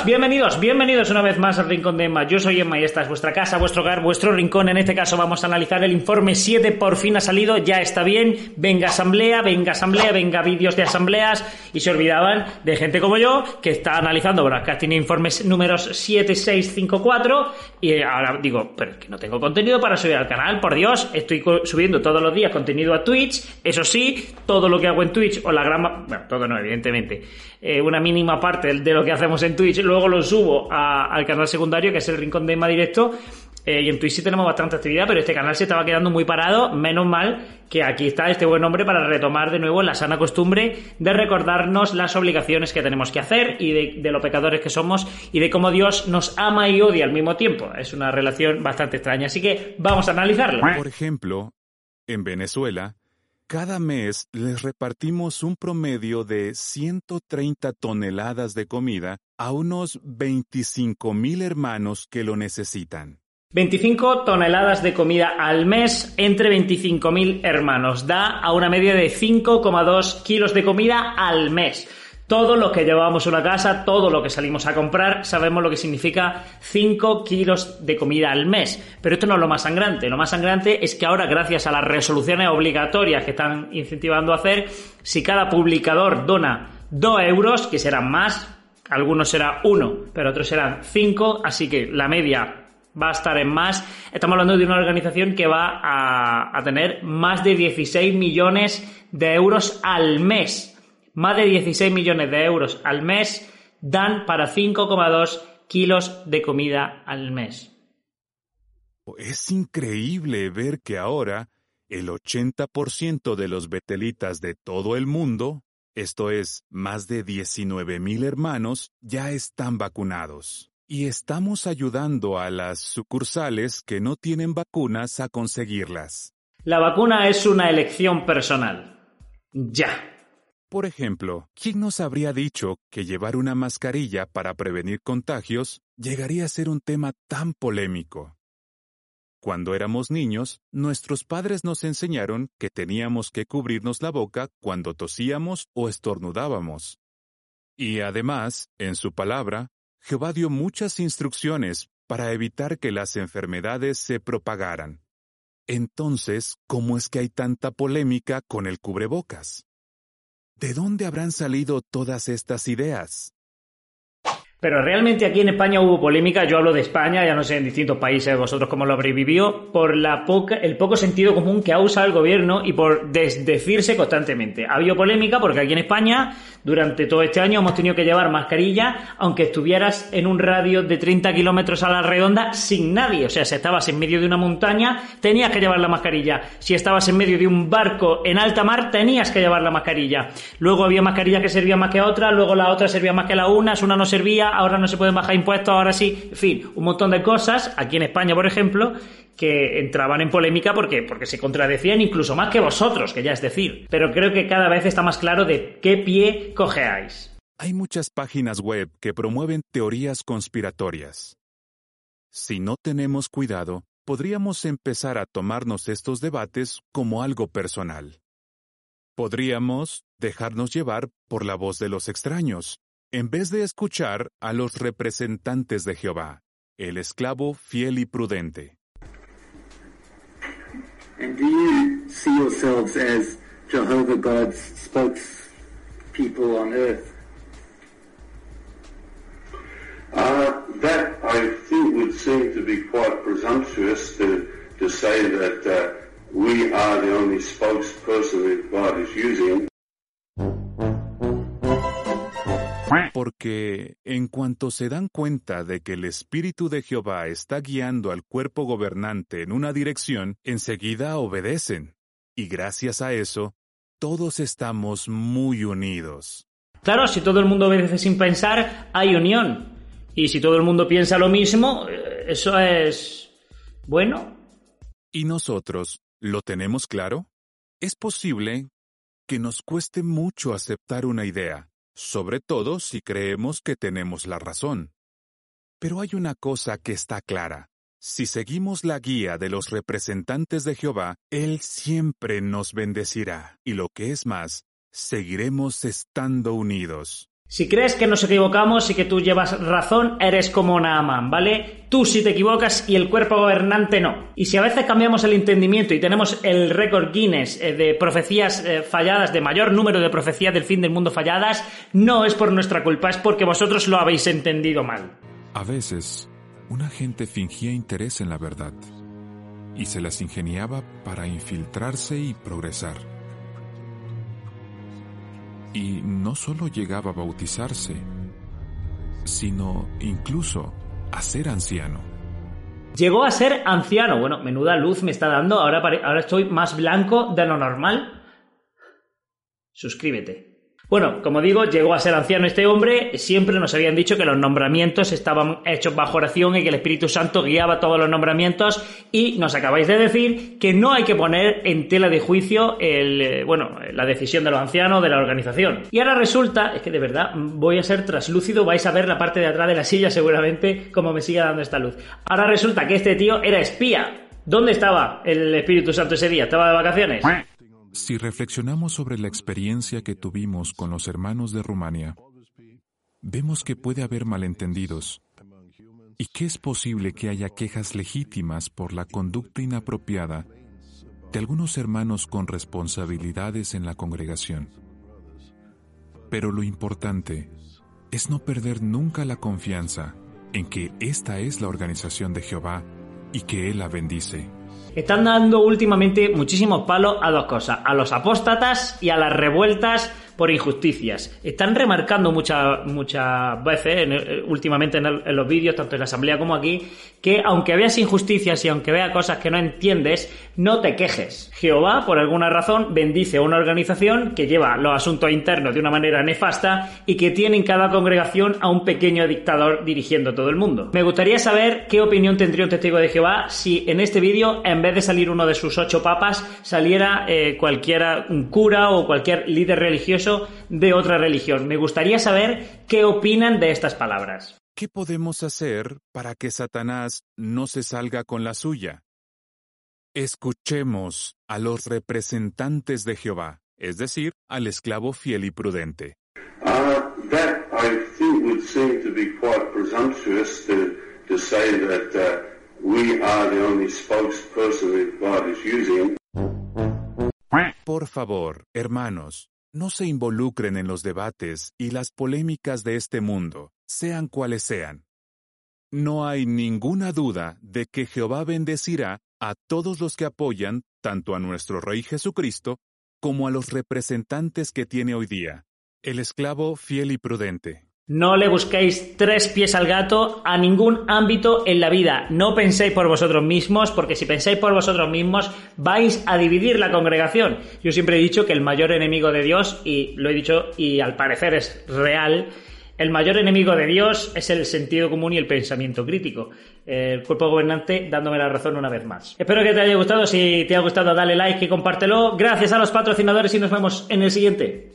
Bienvenidos, bienvenidos una vez más al Rincón de Emma. Yo soy Emma y esta es vuestra casa, vuestro hogar, vuestro rincón. En este caso vamos a analizar el informe 7, por fin ha salido, ya está bien. Venga asamblea, venga asamblea, venga vídeos de asambleas. Y se olvidaban de gente como yo que está analizando tiene informes números 7, 6, 5, 4. Y ahora digo, pero es que no tengo contenido para subir al canal, por Dios. Estoy subiendo todos los días contenido a Twitch. Eso sí, todo lo que hago en Twitch o la gran... Bueno, todo no, evidentemente. Eh, una mínima parte de lo que hacemos en Twitch, luego lo subo al canal secundario, que es el Rincón de Emma Directo. Eh, y en Twitch sí tenemos bastante actividad, pero este canal se estaba quedando muy parado. Menos mal que aquí está este buen hombre para retomar de nuevo la sana costumbre de recordarnos las obligaciones que tenemos que hacer y de, de, lo pecadores que somos y de cómo Dios nos ama y odia al mismo tiempo. Es una relación bastante extraña, así que vamos a analizarlo. Por ejemplo, en Venezuela, cada mes les repartimos un promedio de 130 toneladas de comida a unos 25 mil hermanos que lo necesitan. 25 toneladas de comida al mes entre 25.000 hermanos. Da a una media de 5,2 kilos de comida al mes. Todo lo que llevamos a una casa, todo lo que salimos a comprar, sabemos lo que significa 5 kilos de comida al mes. Pero esto no es lo más sangrante. Lo más sangrante es que ahora, gracias a las resoluciones obligatorias que están incentivando a hacer, si cada publicador dona 2 euros, que serán más, algunos será 1, pero otros serán 5, así que la media va a estar en más. Estamos hablando de una organización que va a tener más de 16 millones de euros al mes más de 16 millones de euros al mes dan para 5,2 kilos de comida al mes. Es increíble ver que ahora el 80% de los betelitas de todo el mundo, esto es, más de 19 mil hermanos, ya están vacunados. Y estamos ayudando a las sucursales que no tienen vacunas a conseguirlas. La vacuna es una elección personal. Ya. Por ejemplo, ¿quién nos habría dicho que llevar una mascarilla para prevenir contagios llegaría a ser un tema tan polémico? Cuando éramos niños, nuestros padres nos enseñaron que teníamos que cubrirnos la boca cuando tosíamos o estornudábamos. Y además, en su palabra, Jehová dio muchas instrucciones para evitar que las enfermedades se propagaran. Entonces, ¿cómo es que hay tanta polémica con el cubrebocas? ¿De dónde habrán salido todas estas ideas? Pero realmente aquí en España hubo polémica, yo hablo de España, ya no sé en distintos países vosotros cómo lo habréis vivido, por la poca, el poco sentido común que ha usado el gobierno y por desdecirse constantemente. Ha habido polémica porque aquí en España durante todo este año hemos tenido que llevar mascarilla aunque estuvieras en un radio de 30 kilómetros a la redonda sin nadie. O sea, si estabas en medio de una montaña tenías que llevar la mascarilla. Si estabas en medio de un barco en alta mar tenías que llevar la mascarilla. Luego había mascarillas que servían más que otras, luego la otra servía más que la unas, una no servía ahora no se pueden bajar impuestos, ahora sí, en fin, un montón de cosas, aquí en España, por ejemplo, que entraban en polémica porque, porque se contradecían incluso más que vosotros, que ya es decir. Pero creo que cada vez está más claro de qué pie cojeáis. Hay muchas páginas web que promueven teorías conspiratorias. Si no tenemos cuidado, podríamos empezar a tomarnos estos debates como algo personal. Podríamos dejarnos llevar por la voz de los extraños, en vez de escuchar a los representantes de Jehová, el esclavo fiel y prudente. And do you see yourselves as Jehovah God's spokespeople on earth? Uh, that I think would seem to be quite presumptuous to, to say that uh, we are the only spokesperson that God is using. Porque en cuanto se dan cuenta de que el Espíritu de Jehová está guiando al cuerpo gobernante en una dirección, enseguida obedecen. Y gracias a eso, todos estamos muy unidos. Claro, si todo el mundo obedece sin pensar, hay unión. Y si todo el mundo piensa lo mismo, eh, eso es bueno. ¿Y nosotros lo tenemos claro? Es posible que nos cueste mucho aceptar una idea, sobre todo si creemos que tenemos la razón. Pero hay una cosa que está clara. Si seguimos la guía de los representantes de Jehová, Él siempre nos bendecirá, y lo que es más, seguiremos estando unidos. Si crees que nos equivocamos y que tú llevas razón, eres como Naaman, ¿vale? Tú sí te equivocas y el cuerpo gobernante no. Y si a veces cambiamos el entendimiento y tenemos el récord Guinness eh, de profecías eh, falladas, de mayor número de profecías del fin del mundo falladas, no es por nuestra culpa, es porque vosotros lo habéis entendido mal. A veces, una gente fingía interés en la verdad y se las ingeniaba para infiltrarse y progresar. Y no solo llegaba a bautizarse, sino incluso a ser anciano. Llegó a ser anciano. Bueno, menuda luz me está dando. Ahora, ahora estoy más blanco de lo normal. Suscríbete. Bueno, como digo, llegó a ser anciano este hombre, siempre nos habían dicho que los nombramientos estaban hechos bajo oración y que el Espíritu Santo guiaba todos los nombramientos y nos acabáis de decir que no hay que poner en tela de juicio el, eh, bueno, la decisión de los ancianos de la organización. Y ahora resulta, es que de verdad voy a ser traslúcido, vais a ver la parte de atrás de la silla seguramente como me siga dando esta luz. Ahora resulta que este tío era espía. ¿Dónde estaba el Espíritu Santo ese día? ¿Estaba de vacaciones? Si reflexionamos sobre la experiencia que tuvimos con los hermanos de Rumania, vemos que puede haber malentendidos y que es posible que haya quejas legítimas por la conducta inapropiada de algunos hermanos con responsabilidades en la congregación. Pero lo importante es no perder nunca la confianza en que esta es la organización de Jehová y que Él la bendice están dando últimamente muchísimos palos a dos cosas, a los apóstatas y a las revueltas por injusticias. Están remarcando muchas veces, eh, últimamente en, los vídeos, tanto en la asamblea como aquí, que aunque veas injusticias y aunque veas cosas que no entiendes, no te quejes. Jehová, por alguna razón, bendice a una organización que lleva los asuntos internos de una manera nefasta y que tiene en cada congregación a un pequeño dictador dirigiendo todo el mundo. Me gustaría saber qué opinión tendría un testigo de Jehová si en este vídeo, en vez de salir uno de sus ocho papas, saliera eh, cualquiera, un cura o cualquier líder religioso de otra religión. Me gustaría saber qué opinan de estas palabras. ¿Qué podemos hacer para que Satanás no se salga con la suya? Escuchemos a los representantes de Jehová, es decir, al esclavo fiel y prudente. Uh, that I think would seem to be quite presumptuous to, to say that uh, we are the only spokesperson that God is using. Por favor, hermanos, no se involucren en los debates y las polémicas de este mundo, sean cuales sean. No hay ninguna duda de que Jehová bendecirá a todos los que apoyan tanto a nuestro Rey Jesucristo como a los representantes que tiene hoy día, el esclavo fiel y prudente. No le busquéis tres pies al gato a ningún ámbito en la vida. No penséis por vosotros mismos, porque si pensáis por vosotros mismos vais a dividir la congregación. Yo siempre he dicho que el mayor enemigo de Dios, y lo he dicho y al parecer es real, el mayor enemigo de Dios es el sentido común y el pensamiento crítico. El cuerpo gobernante dándome la razón una vez más. Espero que te haya gustado. Si te ha gustado, dale like y compártelo. Gracias a los patrocinadores y nos vemos en el siguiente.